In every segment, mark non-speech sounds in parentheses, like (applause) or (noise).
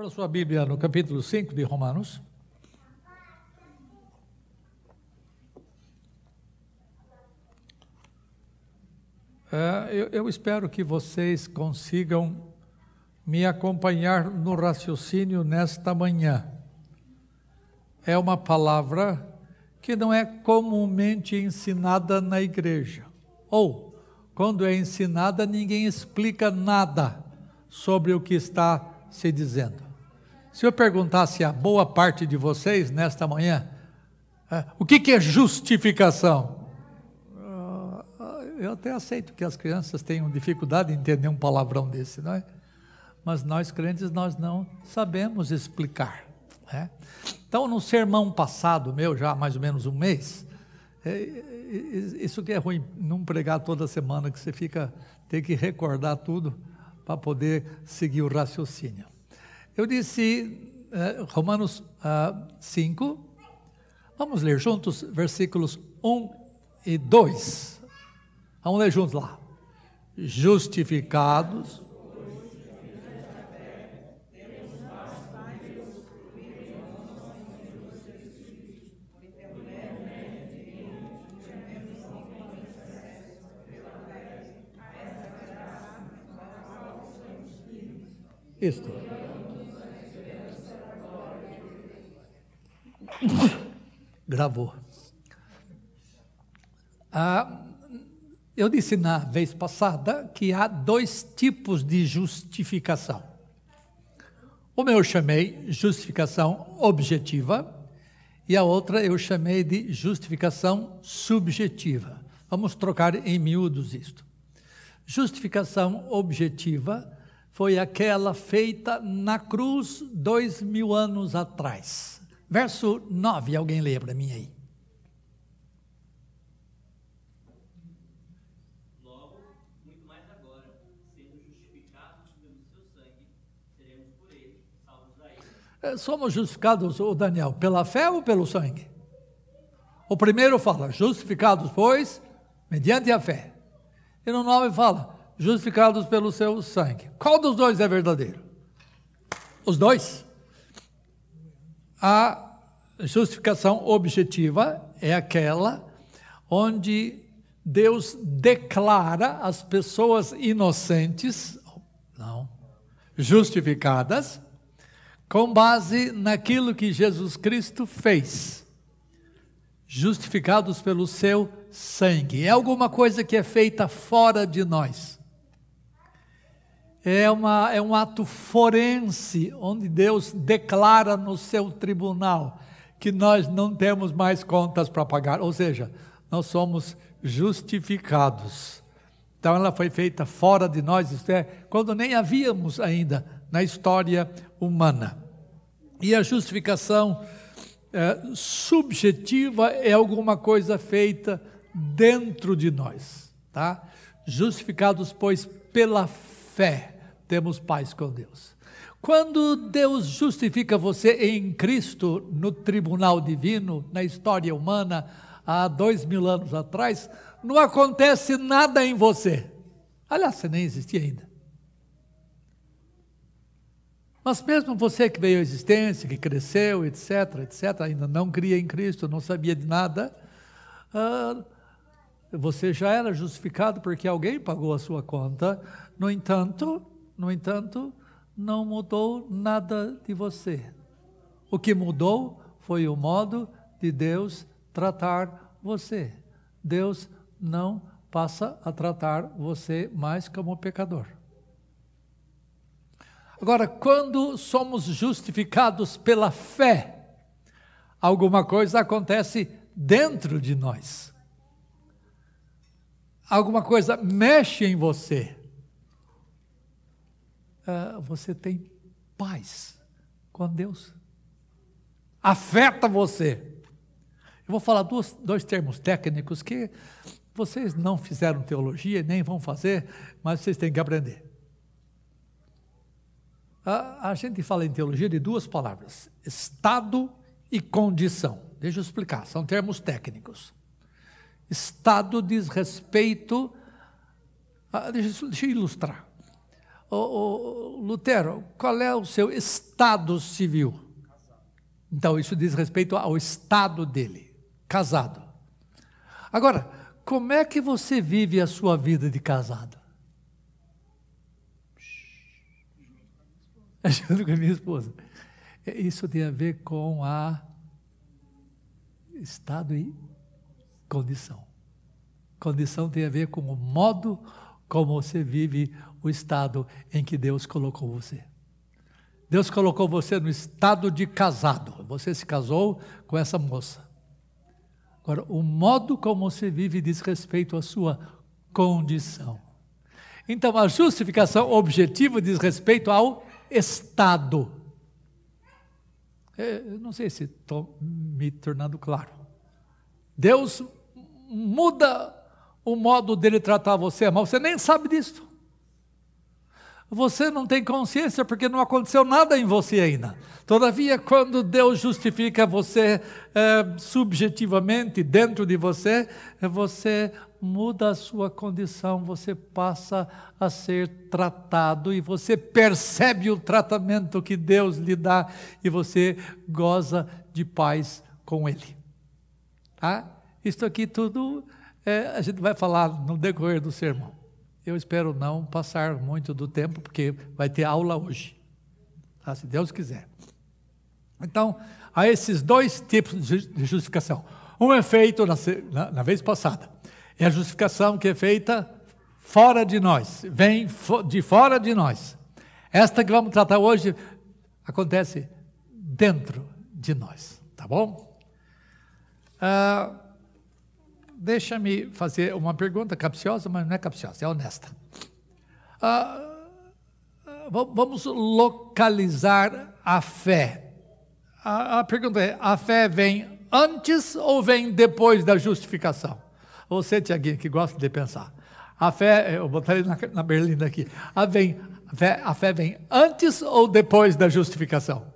Abra sua Bíblia no capítulo 5 de Romanos. É, eu, eu espero que vocês consigam me acompanhar no raciocínio nesta manhã. É uma palavra que não é comumente ensinada na igreja. Ou, quando é ensinada, ninguém explica nada sobre o que está se dizendo. Se eu perguntasse a boa parte de vocês nesta manhã, é, o que, é justificação? Ah, eu até aceito que as crianças tenham dificuldade em entender um palavrão desse, não é? Mas nós crentes, nós não sabemos explicar. Né? Então, no sermão passado meu, já há mais ou menos um mês, é, isso que é ruim, não pregar toda semana, que você fica, tem que recordar tudo para poder seguir o raciocínio. Eu disse, eh, Romanos ah, 5, vamos ler juntos versículos 1 e 2. Vamos ler juntos lá. Justificados Isto. (laughs) Gravou. Ah, eu disse na vez passada que há dois tipos de justificação. Uma eu chamei justificação objetiva e a outra eu chamei de justificação subjetiva. Vamos trocar em miúdos isto. Justificação objetiva foi aquela feita na cruz dois mil anos atrás. Verso 9, alguém lê para mim aí. Logo, muito mais agora, sendo justificados pelo seu sangue, seremos por ele salvos da ira. É, somos justificados, ô Daniel, pela fé ou pelo sangue? O primeiro fala, justificados, pois, mediante a fé. E no 9 fala, justificados pelo seu sangue. Qual dos dois é verdadeiro? Os dois. A justificação objetiva é aquela onde Deus declara as pessoas inocentes, não, justificadas, com base naquilo que Jesus Cristo fez. Justificados pelo seu sangue. É alguma coisa que é feita fora de nós é, uma, é um ato forense, onde Deus declara no seu tribunal que nós não temos mais contas para pagar, ou seja, nós somos justificados. Então ela foi feita fora de nós, isto é, quando nem havíamos ainda na história humana. E a justificação é, subjetiva é alguma coisa feita dentro de nós, tá? Justificados, pois, pela fé temos paz com Deus. Quando Deus justifica você em Cristo no tribunal divino, na história humana, há dois mil anos atrás, não acontece nada em você. Aliás, você nem existia ainda. Mas mesmo você que veio à existência, que cresceu, etc., etc., ainda não cria em Cristo, não sabia de nada, uh, você já era justificado porque alguém pagou a sua conta no entanto, no entanto, não mudou nada de você. O que mudou foi o modo de Deus tratar você. Deus não passa a tratar você mais como pecador. Agora, quando somos justificados pela fé, alguma coisa acontece dentro de nós. Alguma coisa mexe em você uh, você tem paz com Deus. Afeta você. Eu vou falar dois, dois termos técnicos que vocês não fizeram teologia, nem vão fazer, mas vocês têm que aprender. A, a gente fala em teologia de duas palavras: estado e condição. Deixa eu explicar, são termos técnicos. Estado diz respeito. A, deixa, deixa eu ilustrar. ô, Lutero, qual é o seu estado civil? Então, isso diz respeito ao estado dele, casado. Agora, como é que você vive a sua vida de casado? (laughs) Junto com a minha esposa. Isso tem a ver com a estado condição. Condição tem a ver com o modo como você vive o estado em que Deus colocou você. Deus colocou você no estado de casado. Você se casou com essa moça. Agora, o modo como você vive diz respeito à sua condição. Então, a justificação objetiva diz respeito ao estado. É, eu não sei se estou me tornando claro. Deus muda o modo dele tratar você, mas você nem sabe disso. Você não tem consciência porque não aconteceu nada em você ainda. Todavia, quando Deus justifica você é, subjetivamente dentro de você, você muda a sua condição, você passa a ser tratado e você percebe o tratamento que Deus lhe dá e você goza de paz com Ele. Tá? Isso aqui tudo é, a gente vai falar no decorrer do sermão. Eu espero não passar muito do tempo, porque vai ter aula hoje, tá? se Deus quiser. Então, há esses dois tipos de justificação. Um é feito na, na, na vez passada. É a justificação que é feita fora de nós, vem de fora de nós. Esta que vamos tratar hoje acontece dentro de nós, tá bom? Ah, Deixa-me fazer uma pergunta capciosa, mas não é capciosa, é honesta. Ah, vamos localizar a fé. A, a, pergunta é: a fé vem antes ou vem depois da justificação? Você, Tiaguinho, que gosta de pensar. A fé, eu botaria na, na berlinda aqui. A, vem, a, fé, a fé vem antes ou depois da justificação?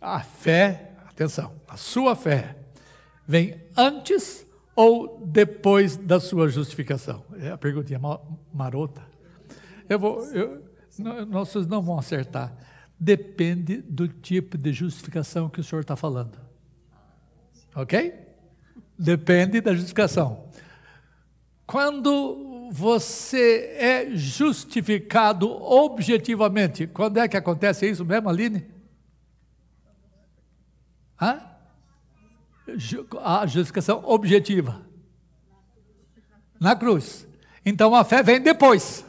A fé, atenção, a sua fé vem antes ou depois da sua justificação? É a perguntinha marota. Eu vou, eu, nós não vão acertar. Depende do tipo de justificação que o senhor está falando. Ok? Depende da justificação. Quando você é justificado objetivamente, quando é que acontece isso mesmo, Aline? Hã? A justificação objetiva. Na cruz. Então a fé vem depois.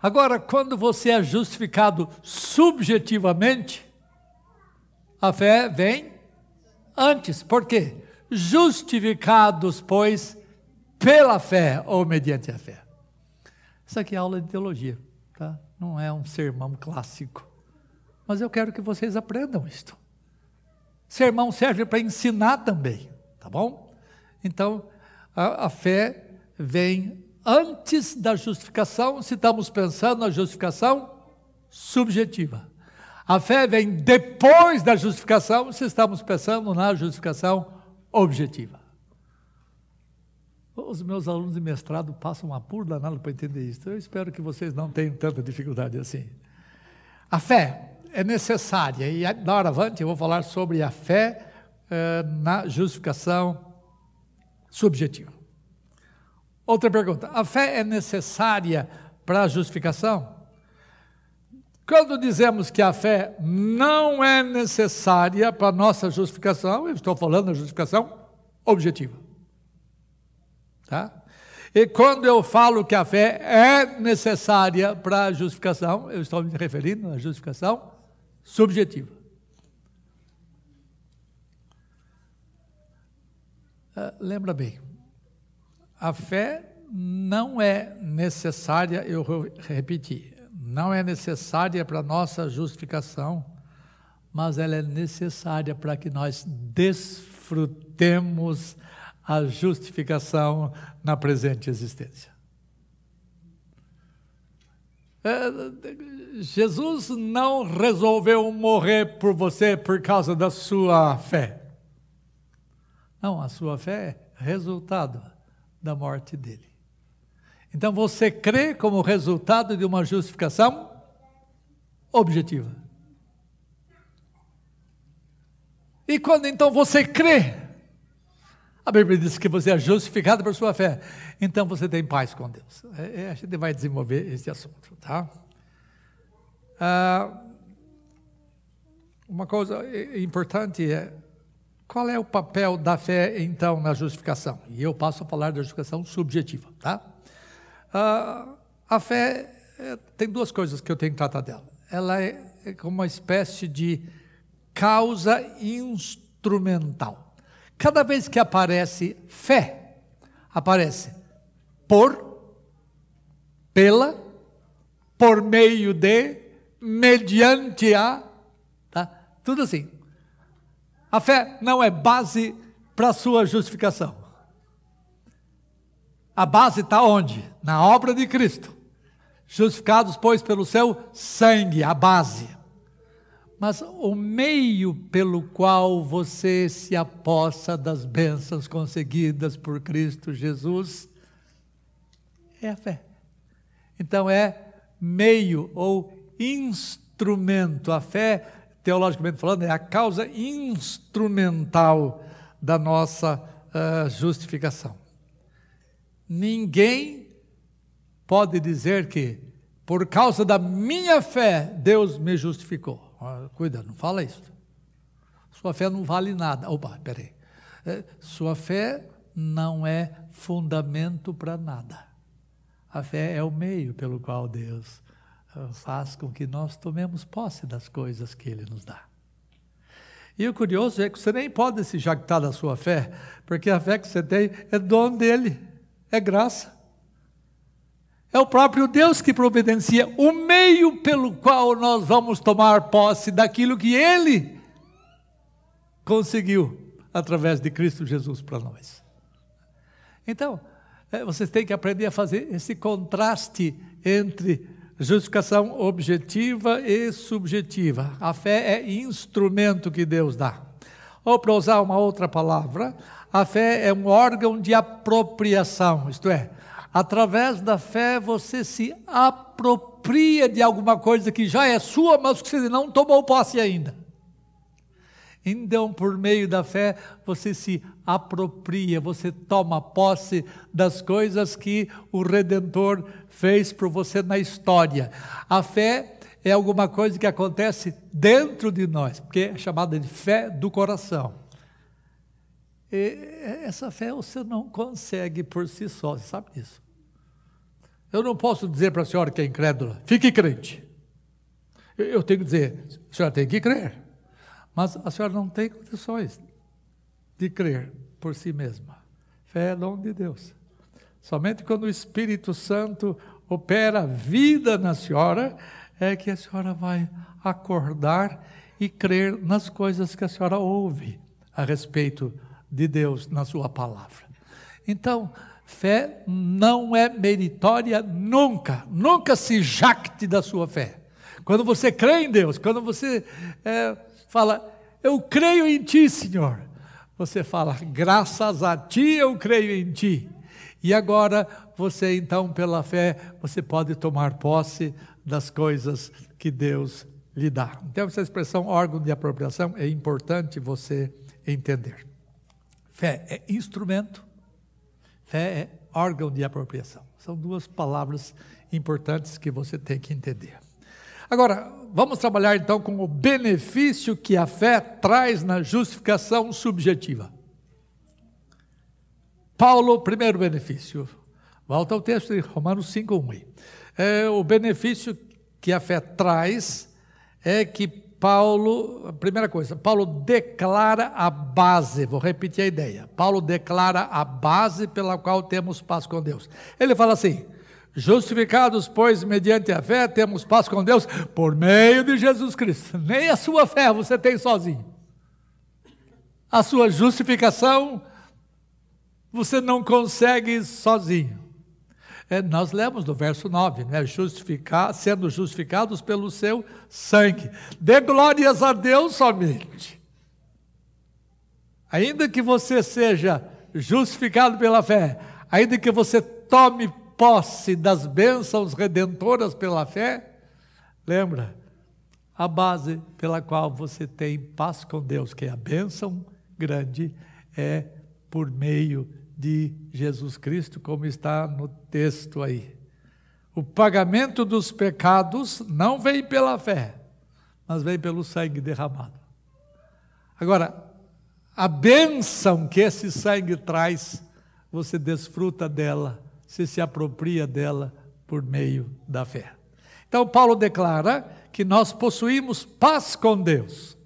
Agora, quando você é justificado subjetivamente, a fé vem antes. Por quê? Justificados, pois, pela fé ou mediante a fé. Isso aqui é aula de teologia, tá? Não é um sermão clássico. Mas eu quero que vocês aprendam isto. Sermão serve para ensinar também, tá bom? Então, a, a fé vem antes da justificação, se estamos pensando na justificação subjetiva. A fé vem depois da justificação, se estamos pensando na justificação objetiva. Os meus alunos de mestrado passam um apuro danado para entender isso. Eu espero que vocês não tenham tanta dificuldade assim. A fé é necessária. E da hora avante eu vou falar sobre a fé eh, na justificação subjetiva. Outra pergunta: a fé é necessária para a justificação? Quando dizemos que a fé não é necessária para a nossa justificação, eu estou falando da justificação objetiva. Tá? E quando eu falo que a fé é necessária para a justificação, eu estou me referindo à justificação subjetiva. Uh, lembra bem, a fé não é necessária, eu vou repetir, não é necessária para nossa justificação, mas ela é necessária para que nós desfrutemos a justificação na presente existência. É, Jesus não resolveu morrer por você por causa da sua fé. Não, a sua fé é resultado da morte dele. Então você crê como resultado de uma justificação objetiva. E quando então você crê, a Bíblia diz que você é justificado por sua fé, então você tem paz com Deus. É, é, a gente vai desenvolver esse assunto, tá? Ah, uma coisa importante é qual é o papel da fé então na justificação? E eu passo a falar da justificação subjetiva, tá? Ah, a fé é, tem duas coisas que eu tenho que tratar dela. Ela é, é como uma espécie de causa instrumental. Cada vez que aparece fé, aparece por, pela, por meio de, mediante a, tá? Tudo assim. A fé não é base para a sua justificação. A base está onde? Na obra de Cristo. Justificados, pois, pelo seu sangue, a base. Mas o meio pelo qual você se apossa das bênçãos conseguidas por Cristo Jesus é a fé. Então é meio ou instrumento. A fé, teologicamente falando, é a causa instrumental da nossa uh, justificação. Ninguém pode dizer que, por causa da minha fé, Deus me justificou. Ah, cuida, não fala isso. Sua fé não vale nada. Opa, peraí. É, sua fé não é fundamento para nada. A fé é o meio pelo qual Deus faz com que nós tomemos posse das coisas que Ele nos dá. E o curioso é que você nem pode se jactar da sua fé, porque a fé que você tem é dom dele. É graça. É o próprio Deus que providencia o meio pelo qual nós vamos tomar posse daquilo que Ele conseguiu através de Cristo Jesus para nós. Então, é, vocês têm que aprender a fazer esse contraste entre justificação objetiva e subjetiva. A fé é instrumento que Deus dá. Ou para usar uma outra palavra, a fé é um órgão de apropriação, isto é, através da fé você se apropria de alguma coisa que já é sua, mas que você não tomou posse ainda. Então, por meio da fé, você se apropria, você toma posse das coisas que o Redentor fez por você na história. A fé é alguma coisa que acontece dentro de nós, porque é chamada de fé do coração. E essa fé você não consegue por si só, você sabe disso. Eu não posso dizer para a senhora que é incrédula, fique crente. Eu tenho que dizer, a senhora tem que crer. Mas a senhora não tem condições de crer por si mesma. Fé é dom de Deus. Somente quando o Espírito Santo opera vida na senhora, é que a senhora vai acordar e crer nas coisas que a senhora ouve a respeito de Deus na Sua palavra. Então, fé não é meritória nunca, nunca se jacte da sua fé. Quando você crê em Deus, quando você é, fala, eu creio em Ti, Senhor, você fala, graças a Ti eu creio em Ti. E agora você então, pela fé, você pode tomar posse das coisas que Deus lhe dá. Então, essa expressão órgão de apropriação é importante você entender. Fé é instrumento, fé é órgão de apropriação. São duas palavras importantes que você tem que entender. Agora, vamos trabalhar então com o benefício que a fé traz na justificação subjetiva. Paulo, primeiro benefício. Volta ao texto de Romanos 5:1. É, o benefício que a fé traz é que Paulo, primeira coisa, Paulo declara a base, vou repetir a ideia. Paulo declara a base pela qual temos paz com Deus. Ele fala assim: Justificados, pois, mediante a fé, temos paz com Deus por meio de Jesus Cristo. Nem a sua fé você tem sozinho. A sua justificação você não consegue sozinho. É, nós lemos no verso 9, né? Justificar, sendo justificados pelo seu sangue. Dê glórias a Deus somente. Ainda que você seja justificado pela fé, ainda que você tome posse das bênçãos redentoras pela fé, lembra, a base pela qual você tem paz com Deus, que é a bênção grande, é por meio de Jesus Cristo, como está no texto aí. O pagamento dos pecados não vem pela fé, mas vem pelo sangue derramado. Agora, a bênção que esse sangue traz, você desfruta dela, você se apropria dela por meio da fé. Então, Paulo declara que nós possuímos paz com Deus.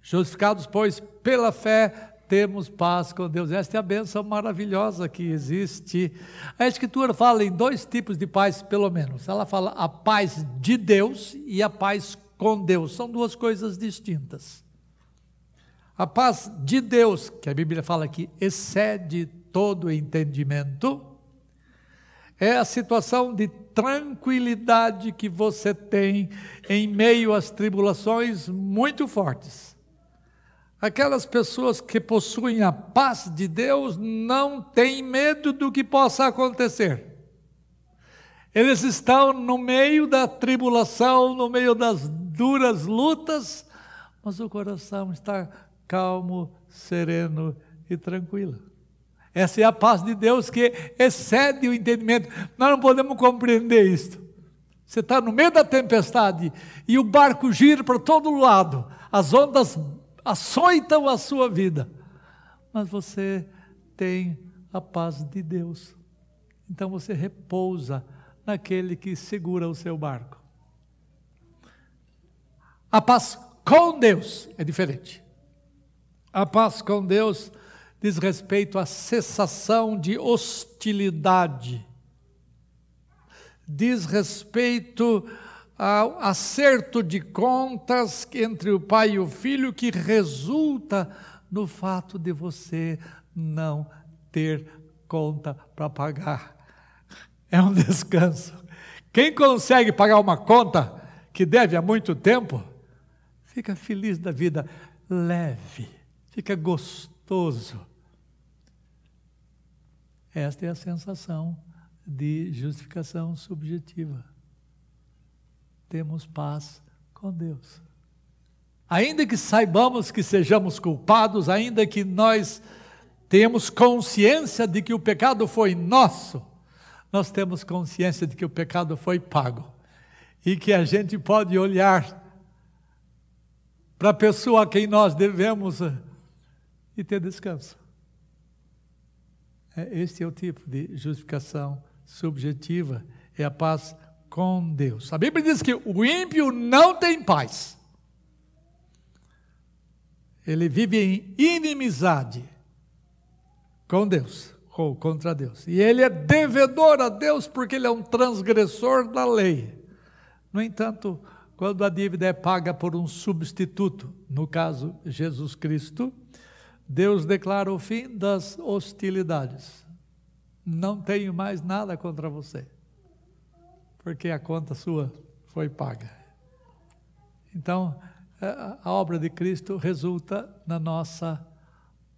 Justificados, pois, pela fé, temos paz com Deus. Esta é a bênção maravilhosa que existe. A Escritura fala em dois tipos de paz, pelo menos. Ela fala a paz de Deus e a paz com Deus. São duas coisas distintas. A paz de Deus, que a Bíblia fala que excede todo entendimento, é a situação de tranquilidade que você tem em meio às tribulações muito fortes. Aquelas pessoas que possuem a paz de Deus não têm medo do que possa acontecer. Eles estão no meio da tribulação, no meio das duras lutas, mas o coração está calmo, sereno e tranquilo. Essa é a paz de Deus que excede o entendimento. Nós não podemos compreender isto. Você está no meio da tempestade e o barco gira para todo lado, as ondas açoitam a sua vida, mas você tem a paz de Deus. Então você repousa naquele que segura o seu barco. A paz com Deus é diferente. A paz com Deus diz respeito à cessação de hostilidade, diz respeito ao acerto de contas entre o pai e o filho que resulta no fato de você não ter conta para pagar. É um (laughs) descanso. Quem consegue pagar uma conta que deve há muito tempo, fica feliz da vida, leve fica gostoso. Esta é a sensação de justificação subjetiva. Temos paz com Deus. Ainda que saibamos que sejamos culpados, ainda que nós tenhamos consciência de que o pecado foi nosso, nós temos consciência de que o pecado foi pago e que a gente pode olhar para a pessoa a quem nós devemos e ter descanso. É, este é o tipo de justificação subjetiva, é a paz com Deus. A Bíblia diz que o ímpio não tem paz. Ele vive em inimizade com Deus ou contra Deus. E ele é devedor a Deus porque ele é um transgressor da lei. No entanto, quando a dívida é paga por um substituto, no caso Jesus Cristo, Deus declara o fim das hostilidades. Não tenho mais nada contra você, porque a conta sua foi paga. Então, a obra de Cristo resulta na nossa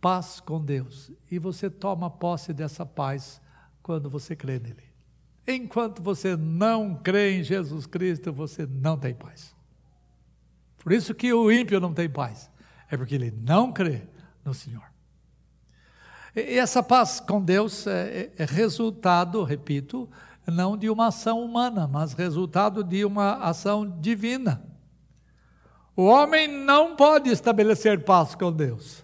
paz com Deus. E você toma posse dessa paz quando você crê nele. Enquanto você não crê em Jesus Cristo, você não tem paz. Por isso que o ímpio não tem paz. É porque ele não crê no Senhor. E essa paz com Deus é, é, é resultado, repito, não de uma ação humana, mas resultado de uma ação divina. O homem não pode estabelecer paz com Deus.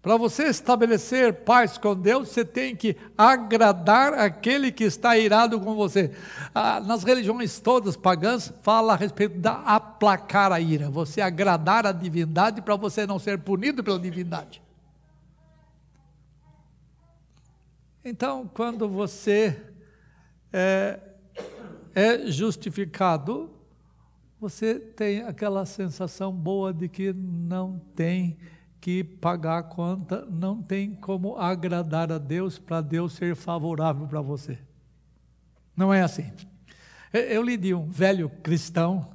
Para você estabelecer paz com Deus, você tem que agradar aquele que está irado com você. Ah, nas religiões todas pagãs, fala a respeito da aplacar a ira, você agradar a divindade para você não ser punido pela divindade. Então, quando você é, é justificado, você tem aquela sensação boa de que não tem que pagar a conta, não tem como agradar a Deus para Deus ser favorável para você. Não é assim. Eu li de um velho cristão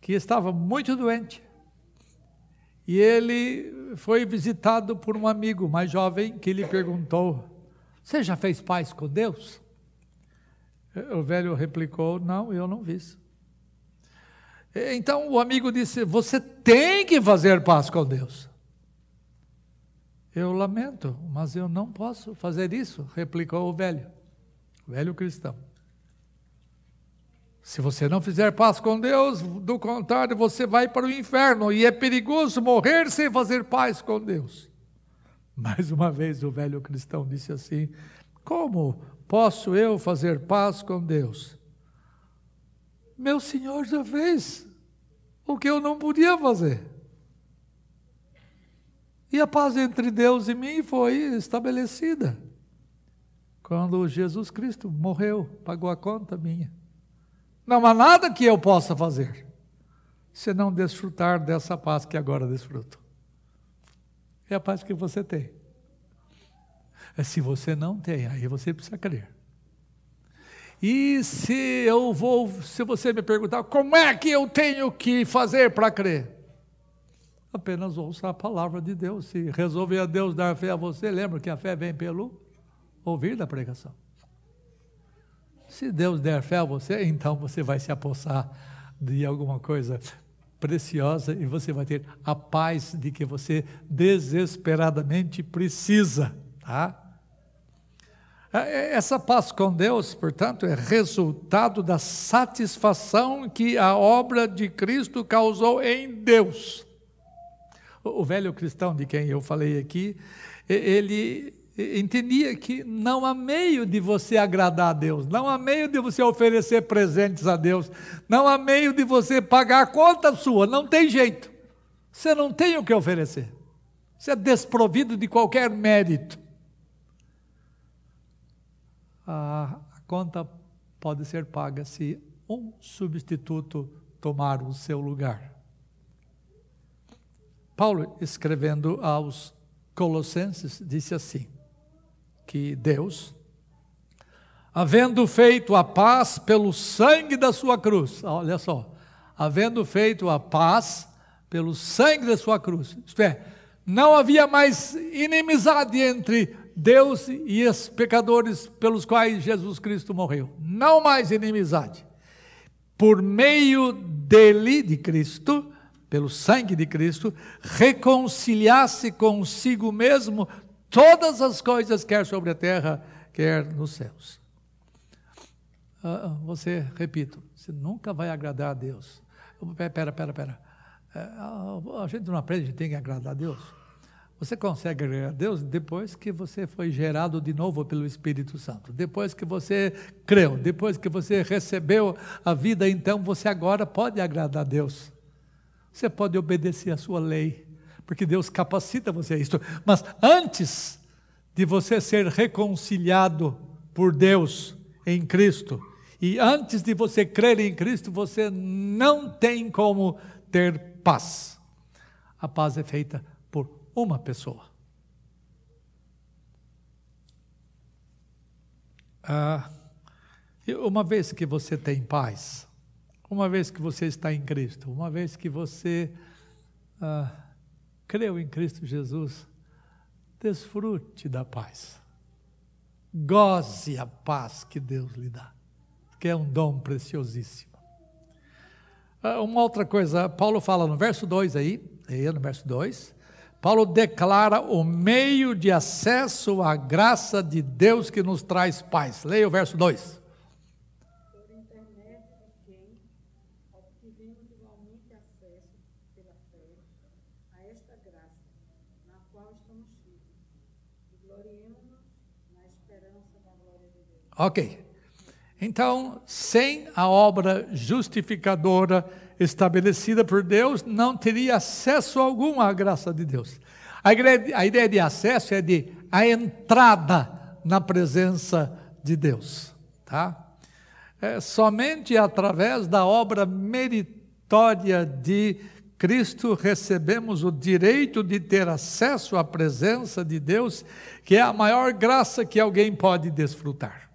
que estava muito doente. E ele foi visitado por um amigo mais jovem que lhe perguntou: Você já fez paz com Deus? O velho replicou: Não, eu não fiz. Então o amigo disse: Você tem que fazer paz com Deus. Eu lamento, mas eu não posso fazer isso, replicou o velho, o velho cristão. Se você não fizer paz com Deus, do contrário, você vai para o inferno e é perigoso morrer sem fazer paz com Deus. Mais uma vez o velho cristão disse assim: Como posso eu fazer paz com Deus? Meu Senhor já fez o que eu não podia fazer. E a paz entre Deus e mim foi estabelecida quando Jesus Cristo morreu, pagou a conta minha. Não há nada que eu possa fazer senão desfrutar dessa paz que agora desfruto. É a paz que você tem. É se você não tem, aí você precisa crer. E se eu vou, se você me perguntar como é que eu tenho que fazer para crer? Apenas ouça a palavra de Deus. Se resolver a Deus dar fé a você, lembra que a fé vem pelo ouvir da pregação. Se Deus der fé a você, então você vai se apossar de alguma coisa preciosa e você vai ter a paz de que você desesperadamente precisa, tá? É, é, essa paz com Deus, portanto, é resultado da satisfação que a obra de Cristo causou em Deus. O velho cristão de quem eu falei aqui, ele entendia que não há meio de você agradar a Deus, não há meio de você oferecer presentes a Deus, não há meio de você pagar a conta sua, não tem jeito. Você não tem o que oferecer. Você é desprovido de qualquer mérito. A, conta pode ser paga se um substituto tomar o seu lugar. Paulo, escrevendo aos Colossenses, disse assim: que Deus, havendo feito a paz pelo sangue da sua cruz, olha só, havendo feito a paz pelo sangue da sua cruz, isto é, não havia mais inimizade entre Deus e os pecadores pelos quais Jesus Cristo morreu. Não mais inimizade. Por meio dele, de Cristo, pelo sangue de Cristo, reconciliasse consigo mesmo todas as coisas, quer sobre a terra, quer nos céus. Ah, ah, você, repito, você nunca vai agradar a Deus. Pera, pera, pera. É, a gente não aprende, a gente tem que agradar a Deus. Você consegue agradar a Deus depois que você foi gerado de novo pelo Espírito Santo. Depois que você creu, depois que você recebeu a vida, então você agora pode agradar a Deus. Você pode obedecer a sua lei, porque Deus capacita você a isso. Mas antes de você ser reconciliado por Deus em Cristo, e antes de você crer em Cristo, você não tem como ter paz. A paz é feita por uma pessoa. Ah, uma vez que você tem paz, uma vez que você está em Cristo, uma vez que você ah, creu em Cristo Jesus, desfrute da paz. Goze a paz que Deus lhe dá, que é um dom preciosíssimo. Ah, uma outra coisa, Paulo fala no verso 2 aí, aí no verso 2, Paulo declara o meio de acesso à graça de Deus que nos traz paz. Leia o verso 2. Ok. Então, sem a obra justificadora estabelecida por Deus, não teria acesso algum à graça de Deus. A ideia, a ideia de acesso é de a entrada na presença de Deus, tá? É, somente através da obra meritória de Cristo recebemos o direito de ter acesso à presença de Deus, que é a maior graça que alguém pode desfrutar.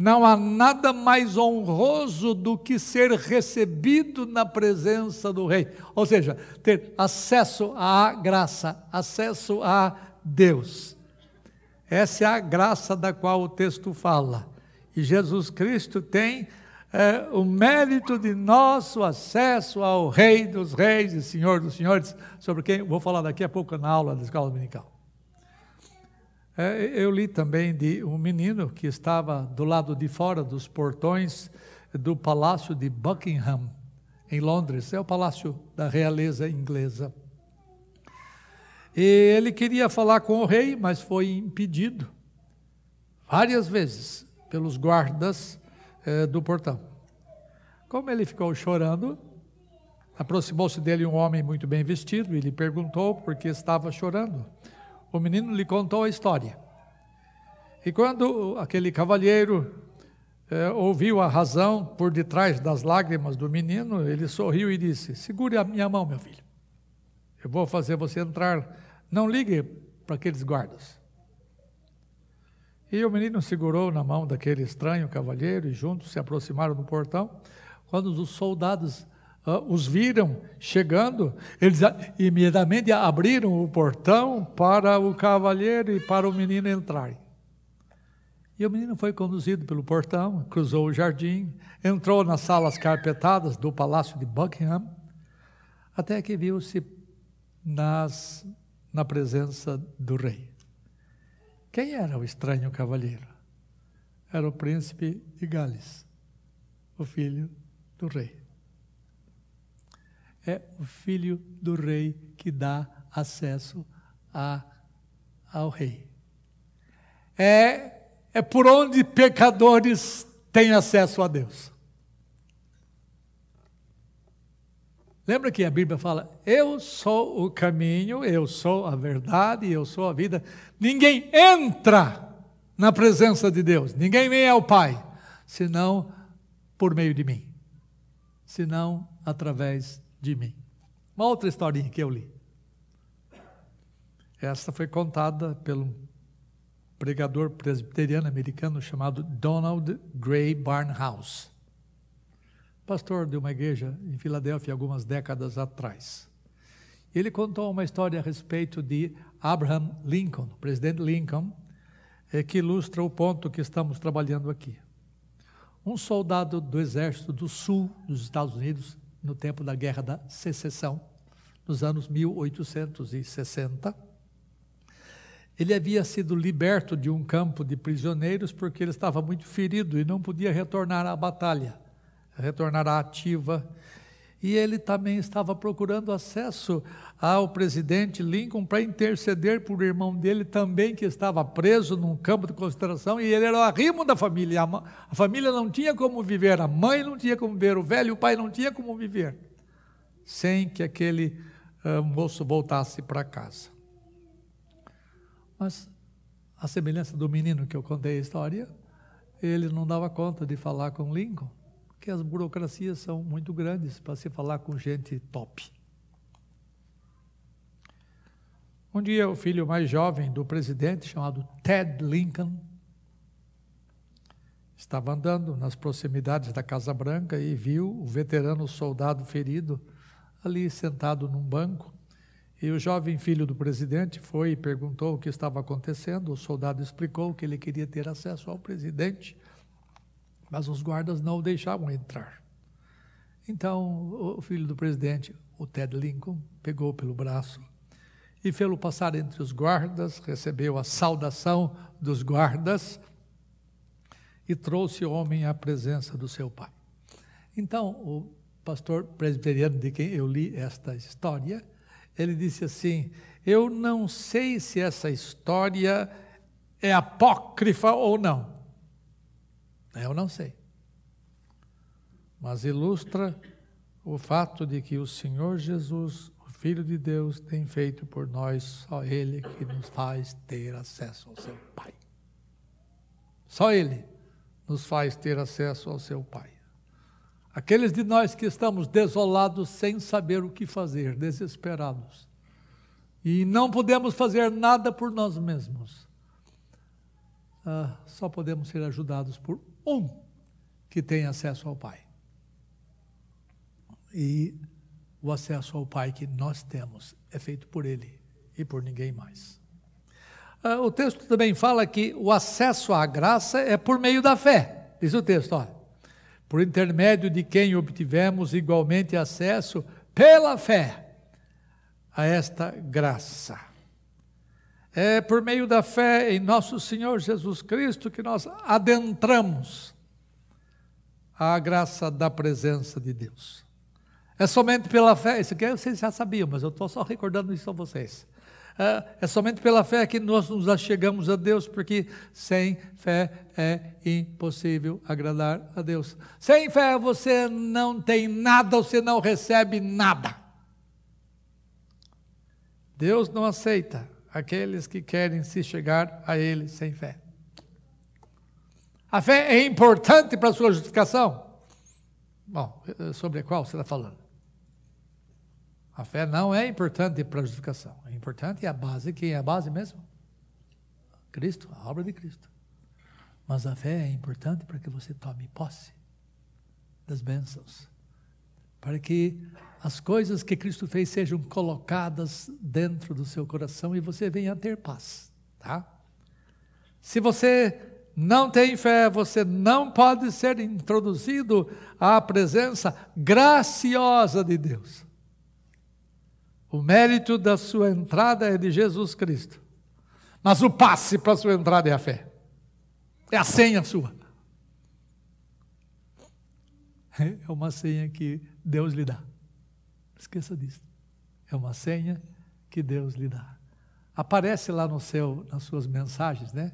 Não há nada mais honroso do que ser recebido na presença do Rei, ou seja, ter acesso à graça, acesso a Deus. Essa é a graça da qual o texto fala. E Jesus Cristo tem é, o mérito de nosso acesso ao Rei dos Reis e Senhor dos Senhores, sobre quem vou falar daqui a pouco na aula da escola dominical. É, eu li também de um menino que estava do lado de fora dos portões do palácio de Buckingham, em Londres, é o palácio da realeza inglesa. E ele queria falar com o rei, mas foi impedido várias vezes pelos guardas eh, do portão. Como ele ficou chorando, aproximou-se dele um homem muito bem vestido e lhe perguntou por que estava chorando. O menino lhe contou a história. E quando aquele cavalheiro eh, ouviu a razão por detrás das lágrimas do menino, ele sorriu e disse: Segure a minha mão, meu filho. Eu vou fazer você entrar. Não ligue para aqueles guardas. E o menino segurou na mão daquele estranho cavalheiro e juntos se aproximaram do portão. Quando os soldados os viram chegando, eles imediatamente abriram o portão para o cavalheiro e para o menino entrarem. E o menino foi conduzido pelo portão, cruzou o jardim, entrou nas salas carpetadas do palácio de Buckingham, até que viu-se nas, na presença do rei. Quem era o estranho cavalheiro? Era o príncipe de Gales, o filho do rei é o filho do rei que dá acesso a, ao rei. É, é por onde pecadores têm acesso a Deus. Lembra que a Bíblia fala: Eu sou o caminho, eu sou a verdade, eu sou a vida. Ninguém entra na presença de Deus, ninguém vem ao Pai, senão por meio de mim, senão através de mim. Uma outra historinha que eu li. Essa foi contada pelo pregador presbiteriano americano chamado Donald Gray Barnhouse, pastor de uma igreja em Filadélfia algumas décadas atrás. Ele contou uma história a respeito de Abraham Lincoln, presidente Lincoln, eh, que ilustra o ponto que estamos trabalhando aqui. Um soldado do exército do sul dos Estados Unidos no tempo da Guerra da Secessão, nos anos 1860. Ele havia sido liberto de um campo de prisioneiros porque ele estava muito ferido e não podia retornar à batalha, retornar à ativa e ele também estava procurando acesso ao presidente Lincoln para interceder por irmão dele também, que estava preso num campo de concentração, e ele era o arrimo da família. A família não tinha como viver, a mãe não tinha como viver, o velho o pai não tinha como viver, sem que aquele uh, moço voltasse para casa. Mas, a semelhança do menino que eu contei a história, ele não dava conta de falar com Lincoln que as burocracias são muito grandes para se falar com gente top. Um dia, o filho mais jovem do presidente, chamado Ted Lincoln, estava andando nas proximidades da Casa Branca e viu o veterano soldado ferido ali sentado num banco. E o jovem filho do presidente foi e perguntou o que estava acontecendo. O soldado explicou que ele queria ter acesso ao presidente mas os guardas não o deixavam entrar. Então, o filho do presidente, o Ted Lincoln, pegou pelo braço e fê-lo passar entre os guardas, recebeu a saudação dos guardas e trouxe o homem à presença do seu pai. Então, o pastor presbiteriano de quem eu li esta história, ele disse assim: Eu não sei se essa história é apócrifa ou não. Eu não sei. Mas ilustra o fato de que o Senhor Jesus, o Filho de Deus, tem feito por nós só Ele que nos faz ter acesso ao seu Pai. Só Ele nos faz ter acesso ao seu Pai. Aqueles de nós que estamos desolados, sem saber o que fazer, desesperados, e não podemos fazer nada por nós mesmos, ah, só podemos ser ajudados por um que tem acesso ao Pai. E o acesso ao Pai que nós temos é feito por Ele e por ninguém mais. Ah, o texto também fala que o acesso à graça é por meio da fé. Diz o texto, olha. Por intermédio de quem obtivemos igualmente acesso pela fé a esta graça. É por meio da fé em nosso Senhor Jesus Cristo que nós adentramos a graça da presença de Deus. É somente pela fé, isso aqui vocês já sabiam, mas eu estou só recordando isso a vocês. É, é somente pela fé que nós nos achegamos a Deus, porque sem fé é impossível agradar a Deus. Sem fé você não tem nada, você não recebe nada. Deus não aceita aqueles que querem se chegar a Ele sem fé. A fé é importante para a sua justificação? Bom, sobre a qual você está falando? A fé não é importante para a justificação. É importante a base. Quem é a base mesmo? Cristo, a obra de Cristo. Mas a fé é importante para que você tome posse das bênçãos. Para que as coisas que Cristo fez sejam colocadas dentro do seu coração e você venha a ter paz. Tá? Se você não tem fé, você não pode ser introduzido à presença graciosa de Deus. O mérito da sua entrada é de Jesus Cristo. Mas o passe para a sua entrada é a fé. É a senha sua. (laughs) É uma senha que Deus lhe dá. Esqueça disso. É uma senha que Deus lhe dá. Aparece lá no seu, nas suas mensagens, né?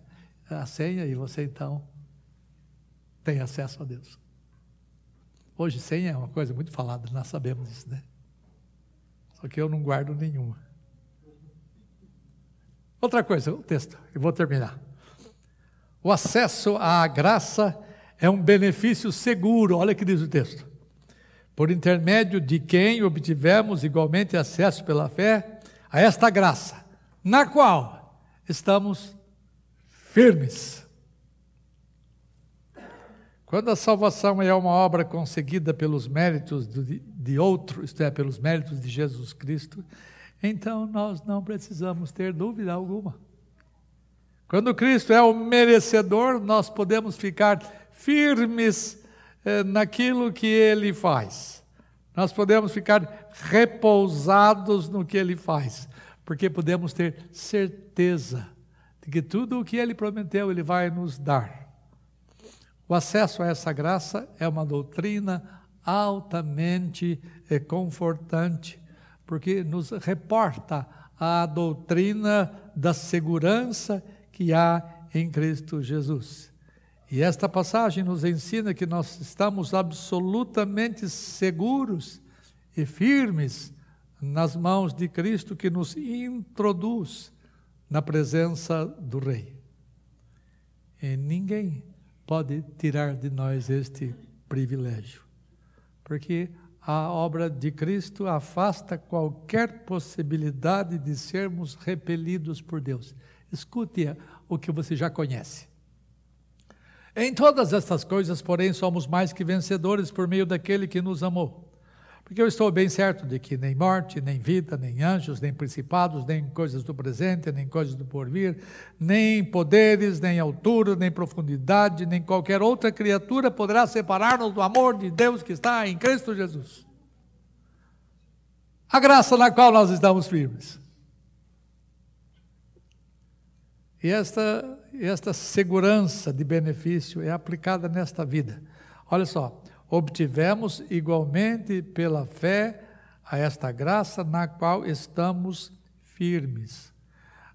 A senha e você então tem acesso a Deus. Hoje senha é uma coisa muito falada, nós sabemos isso, né? Só que eu não guardo nenhuma. Outra coisa, o texto, eu vou terminar. O acesso à graça é um benefício seguro, olha que diz o texto. Por intermédio de quem obtivemos igualmente acesso pela fé a esta graça, na qual estamos firmes. Quando a salvação é uma obra conseguida pelos méritos de outro, isto é, pelos méritos de Jesus Cristo, então nós não precisamos ter dúvida alguma. Quando Cristo é o merecedor, nós podemos ficar firmes eh, naquilo que Ele faz. Nós podemos ficar repousados no que Ele faz, porque podemos ter certeza de que tudo o que Ele prometeu, Ele vai nos dar. O acesso a essa graça é uma doutrina altamente eh, confortante, porque nos reporta a doutrina da segurança que há em Cristo Jesus. E esta passagem nos ensina que nós estamos absolutamente seguros e firmes nas mãos de Cristo que nos introduz na presença do Rei. E ninguém pode tirar de nós este privilégio. Porque a obra de Cristo afasta qualquer possibilidade de sermos repelidos por Deus. Escute o que você já conhece. Em todas estas coisas, porém, somos mais que vencedores por meio daquele que nos amou. Porque eu estou bem certo de que nem morte, nem vida, nem anjos, nem principados, nem coisas do presente, nem coisas do porvir, nem poderes, nem altura, nem profundidade, nem qualquer outra criatura poderá separar-nos do amor de Deus que está em Cristo Jesus. A graça na qual nós estamos firmes. E esta, esta segurança de benefício é aplicada nesta vida. Olha só, obtivemos igualmente pela fé a esta graça na qual estamos firmes.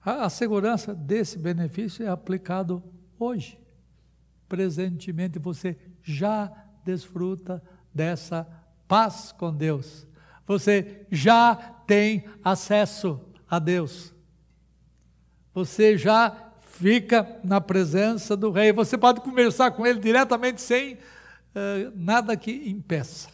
A, a segurança desse benefício é aplicado hoje. Presentemente você já desfruta dessa paz com Deus. Você já tem acesso a Deus. Você já fica na presença do Rei. Você pode conversar com Ele diretamente sem eh, nada que impeça.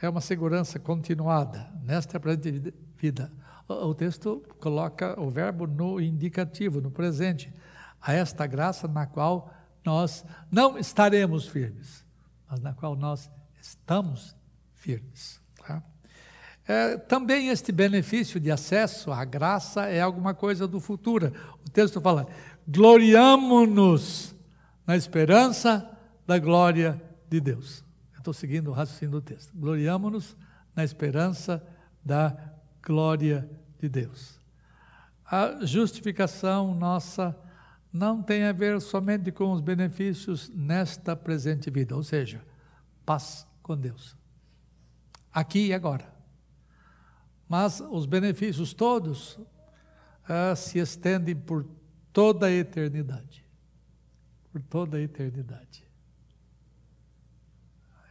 É uma segurança continuada nesta presente vida. O, o texto coloca o verbo no indicativo, no presente. A esta graça na qual nós não estaremos firmes, mas na qual nós estamos firmes. É, também este benefício de acesso à graça é alguma coisa do futuro. O texto fala: gloriamo-nos na esperança da glória de Deus. Eu estou seguindo o raciocínio do texto. Gloriamo-nos na esperança da glória de Deus. A justificação nossa não tem a ver somente com os benefícios nesta presente vida, ou seja, paz com Deus, aqui e agora. Mas os benefícios todos uh, se estendem por toda a eternidade. Por toda a eternidade.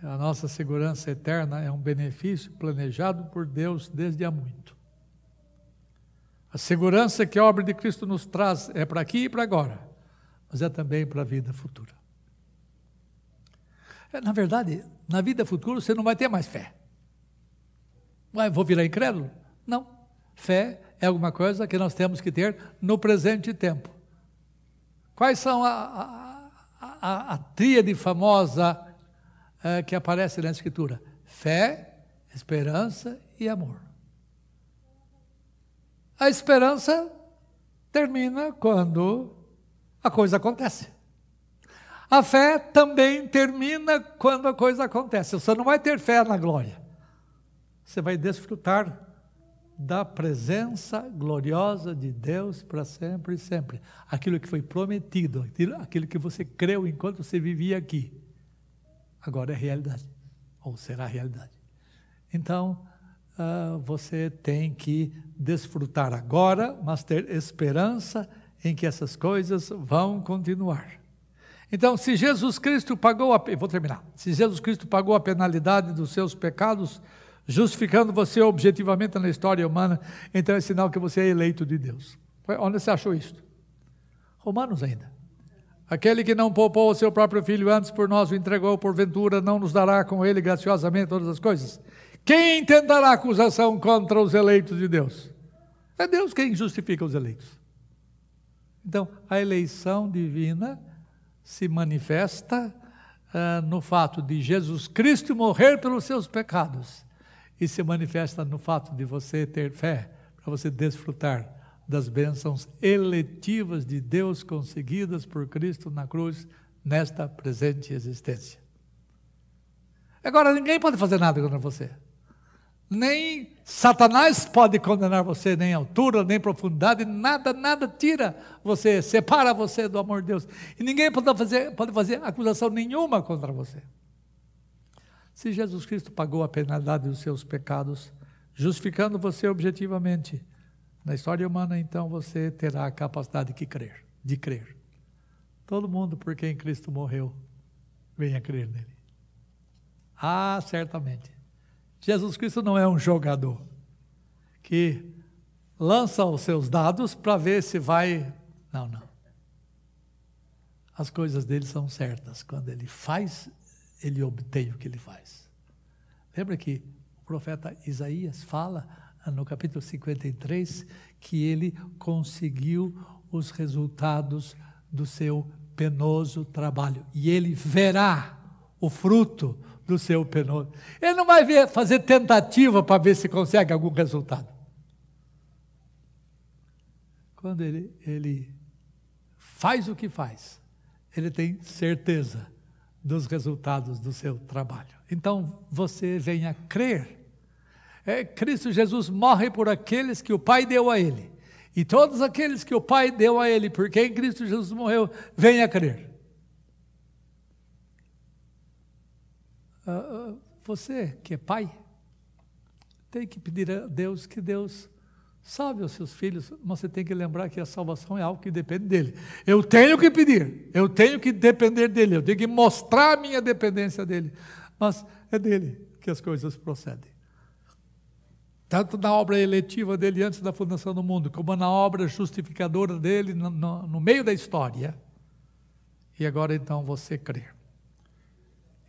A nossa segurança eterna é um benefício planejado por Deus desde há muito. A segurança que a obra de Cristo nos traz é para aqui e para agora, mas é também para a vida futura. É, na verdade, na vida futura você não vai ter mais fé. Vai, vou virar incrédulo? Não. Fé é alguma coisa que nós temos que ter no presente tempo. Quais são a, a, a, a tríade famosa é, que aparece na Escritura: fé, esperança e amor. A esperança termina quando a coisa acontece. A fé também termina quando a coisa acontece. Você não vai ter fé na glória. Você vai desfrutar da presença gloriosa de Deus para sempre e sempre. Aquilo que foi prometido, aquilo, que você creu enquanto você vivia aqui agora é realidade, ou será realidade. Então, uh, você tem que desfrutar agora, mas ter esperança em que essas coisas vão continuar. Então, se Jesus Cristo pagou a, vou terminar. Se Jesus Cristo pagou a penalidade dos seus pecados, justificando você objetivamente na história humana, então é sinal que você é eleito de Deus. Onde você achou isso? Romanos ainda. Aquele que não poupou o seu próprio filho antes por nós o entregou, porventura não nos dará com ele graciosamente todas as coisas? Quem tentará acusação contra os eleitos de Deus? É Deus quem justifica os eleitos. Então, a eleição divina se manifesta uh, no fato de Jesus Cristo morrer pelos seus pecados e se manifesta no fato de você ter fé para você desfrutar das bênçãos eletivas de Deus conseguidas por Cristo na cruz nesta presente existência. Agora, ninguém pode fazer nada contra você. Nem Satanás pode condenar você, nem altura, nem profundidade, nada, nada tira você, separa você do amor de Deus. E ninguém pode fazer, pode fazer acusação nenhuma contra você. Se Jesus Cristo pagou a penalidade dos seus pecados, justificando você objetivamente, na história humana, então, você terá a capacidade de crer, de crer. Todo mundo por quem Cristo morreu, venha crer nele. Ah, certamente. Jesus Cristo não é um jogador que lança os seus dados para ver se vai. Não, não. As coisas dele são certas. Quando ele faz, ele obtém o que ele faz. Lembra que o profeta Isaías fala no capítulo 53, que ele conseguiu os resultados do seu penoso trabalho. E ele verá o fruto do seu penoso. Ele não vai ver, fazer tentativa para ver se consegue algum resultado. Quando ele, ele faz o que faz, ele tem certeza dos resultados do seu trabalho. Então você venha crer é, Cristo Jesus morre por aqueles que o Pai deu a ele. E todos aqueles que o Pai deu a ele, por quem Cristo Jesus morreu, venha crer. Uh, você que é pai, tem que pedir a Deus que Deus salve os seus filhos, mas você tem que lembrar que a salvação é algo que depende dele. Eu tenho que pedir, eu tenho que depender dele, eu tenho que mostrar a minha dependência dele, mas é dele que as coisas procedem tanto na obra eletiva dele antes da fundação do mundo, como na obra justificadora dele no, no, no meio da história. E agora então você crê.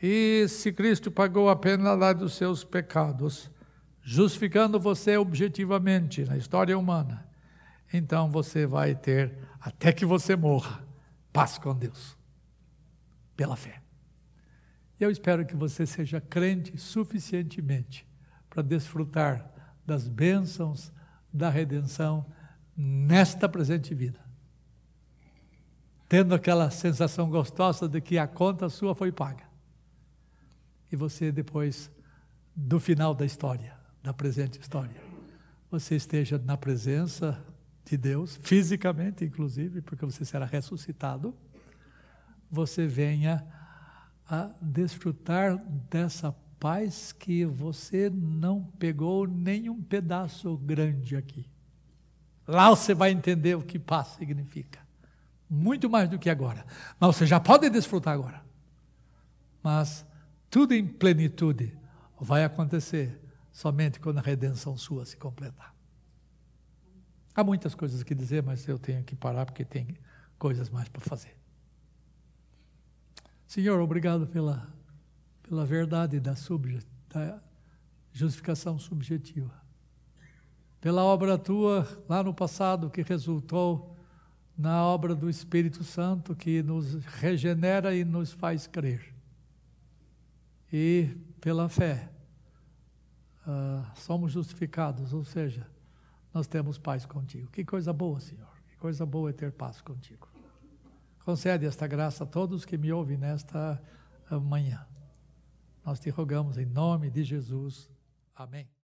E se Cristo pagou a pena lá dos seus pecados, justificando você objetivamente na história humana, então você vai ter, até que você morra, paz com Deus, pela fé. E eu espero que você seja crente suficientemente para desfrutar das bênçãos da redenção nesta presente vida. Tendo aquela sensação gostosa de que a conta sua foi paga. E você depois do final da história, da presente história, você esteja na presença de Deus, fisicamente inclusive, porque você será ressuscitado, você venha a desfrutar dessa paz que você não pegou nenhum pedaço grande aqui. Lá você vai entender o que paz significa. Muito mais do que agora. Mas você já pode desfrutar agora. Mas tudo em plenitude vai acontecer somente quando a redenção sua se completar. Há muitas coisas que dizer, mas eu tenho que parar porque tem coisas mais para fazer. Senhor, obrigado pela, pela verdade da, da justificação subjetiva. Pela obra tua lá no passado que resultou na obra do Espírito Santo que nos regenera e nos faz crer. E pela fé uh, somos justificados, ou seja, nós temos paz contigo. Que coisa boa, Senhor. Que coisa boa é ter paz contigo. Concede esta graça a todos que me ouvem nesta manhã. Nós te rogamos em nome de Jesus. Amém.